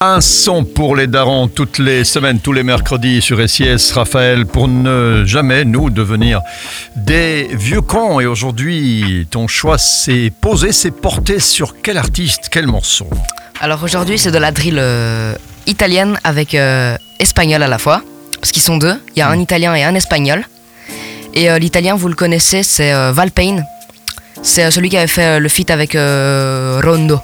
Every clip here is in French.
Un son pour les darons toutes les semaines, tous les mercredis sur SIS, Raphaël, pour ne jamais nous devenir des vieux cons. Et aujourd'hui, ton choix s'est posé, s'est porté sur quel artiste, quel morceau? Alors aujourd'hui, c'est de la drill euh, italienne avec euh, espagnol à la fois, parce qu'ils sont deux. Il y a un italien et un espagnol. Et euh, l'italien, vous le connaissez, c'est Valpain. C'est celui qui avait fait le feat avec Rondo.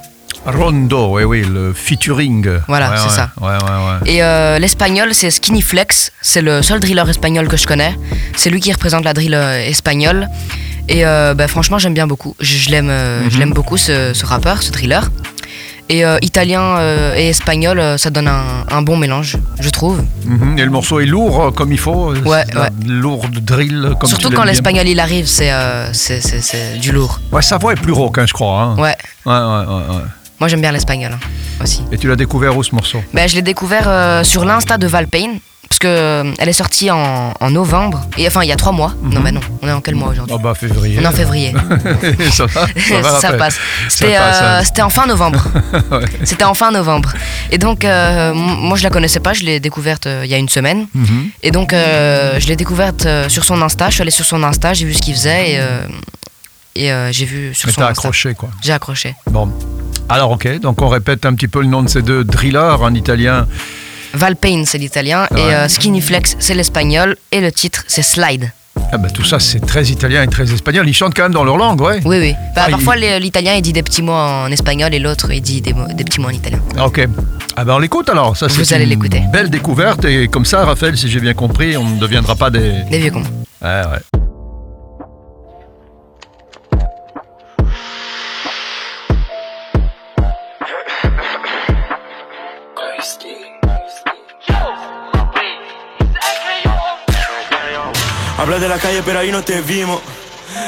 Rondo, oui, oui, le featuring. Voilà, Ouais, c'est ouais, ça. Ouais. Et euh, l'espagnol, c'est Skinny Flex. C'est le seul driller espagnol que je connais. C'est lui qui représente la drill euh, espagnole. Et euh, bah, franchement, j'aime bien beaucoup. Je, je l'aime, Mhm. beaucoup ce, ce rappeur, ce driller. Et euh, italien euh, et espagnol, ça donne un, un bon mélange, je trouve. Mhm, Et le morceau est lourd comme il faut. Ouais, ouais. Lourde drill comme Surtout quand l'espagnol il arrive, c'est, du lourd. Ouais, sa voix est plus rauque, hein, je crois. hein. Ouais, Ouais, ouais, ouais, ouais. Moi j'aime bien l'espagnol hein, aussi. Et tu l'as découvert où ce morceau? Ben, je l'ai découvert euh, sur l'insta de Valpain, parce que euh, elle est sortie en, en novembre. Et enfin, il y a trois mois. Non, mais non, on est en quel mois aujourd'hui? Oh bah février. On est en février. ça va, ça, va, ça Raphaël passe. C'était euh, hein. c'était en fin novembre. Ouais. C'était en fin novembre. Et donc, moi, je la connaissais pas. Je l'ai découverte il y a une semaine. Mhm. Et donc, je l'ai découverte sur son Insta. Je suis allée sur son Insta, j'ai vu ce qu'il faisait et, et j'ai vu sur Mais son t'as Insta. accroché, quoi. J'ai accroché. Bon. Alors, ok, donc on répète un petit peu le nom de ces deux drillers, un italien. Valpain, c'est l'italien. Ouais. Et euh, Skinny Flex, c'est l'espagnol. Et le titre, c'est Slide. Ah bah, tout ça, c'est très italien et très espagnol. Ils chantent quand même dans leur langue, ouais. Oui, oui. Bah, Ah, parfois, l'italien, il dit des petits mots en espagnol et l'autre, il dit des, mots- des petits mots en italien. Ah, Ok. Ah ben on l'écoute alors. Ça, Vous c'est allez l'écouter. Belle découverte et comme ça, Raphaël, si j'ai bien compris, on ne deviendra pas des. Des vieux cons. Ouais, ouais. Habla de la calle pero ahí no te vimos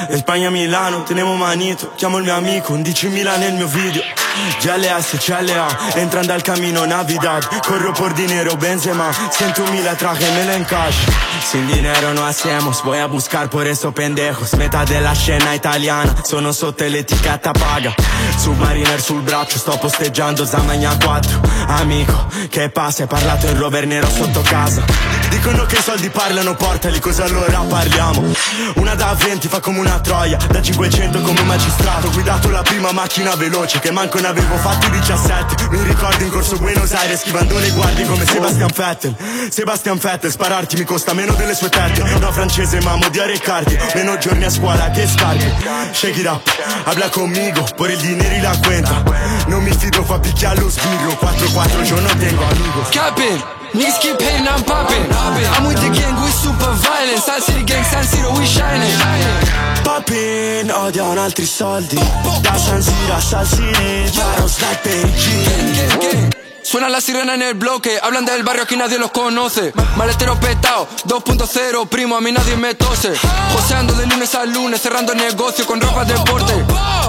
España, Milano, tenemos manito. Chiamo il mio amico, 11.000 nel mio video Ya le hace chalea Entrando al camino Navidad. Corro por dinero, Benzema. 100.000 trájemelo en cash Sin dinero no hacemos Voy a buscar por esos pendejos. Metà della scena italiana Sono sotto l'etichetta paga. Submariner sul braccio Sto posteggiando Zamagna 4 Amico, che passa? Hai parlato in rover nero sotto casa. Dicono che i soldi parlano, portali, cosa allora parliamo? Una da 20 fa come una troia, da 500 come un magistrato. Ho guidato la prima macchina veloce, che manco ne avevo fatti 17. Mi ricordo in corso Buenos Aires, schivando le guardie come Sebastian Vettel. Sebastian Vettel, spararti mi costa meno delle sue tette. No francese, ma odiare cardi, meno giorni a scuola che scarpe. Shake it up, habla conmigo, por el dinero la cuenta. Non mi fido, fa picchiare lo sbirro, 4-4 yo no tengo amigos. Capping. Niggas keep hating, I'm popping. I'm with the gang, we super Putin Odiano altri soldi. Da San Siro a Salsini Sparo sniper Suena la sirena en el bloque, hablan del barrio aquí nadie los conoce. Maletero petao, 2.0, primo a mí nadie me tose. Joseando de lunes a lunes, cerrando el negocio con ropa de deporte.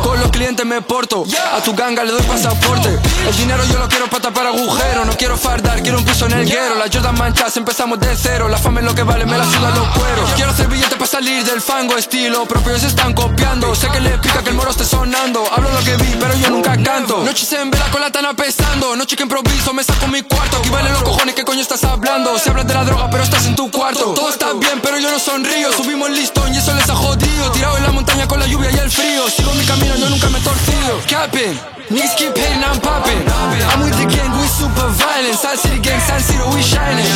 Con los clientes me porto, a tu ganga le doy pasaporte. El dinero yo lo quiero para tapar agujeros, no quiero fardar, quiero un piso en el guero. Las Jordan manchas, empezamos de cero, la fama es lo que vale, me la sudan los cueros. Quiero hacer billete para salir del fango, estilo propio se están copiando. Sé que le pica que el moro esté sonando, hablo lo que vi, pero yo nunca canto. Noches en vela con la tana pesando, noche que improviso, me saco mi cuarto. Aquí vale los cojones, ¿qué coño estás hablando? Se habla de la droga, pero estás en tu cuarto. Todo está bien, pero yo no sonrío. Subimos el listón y eso les ha jodido. Tirado en la montaña con la lluvia y el frío. Sigo mi camino, yo nunca me he torcido. Capping. Niggas keep hating, I'm popping. I'm with the gang, we super violent. San City gang, San Siro, we shining.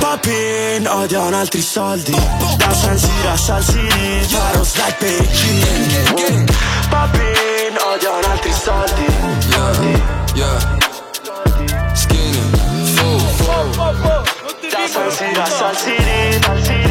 Papin, odiano altri soldi Da San Siro a San City Farò slide Beijing Papin, odiano altri soldi Yeah. Skinny. salsita, salsita, salsita.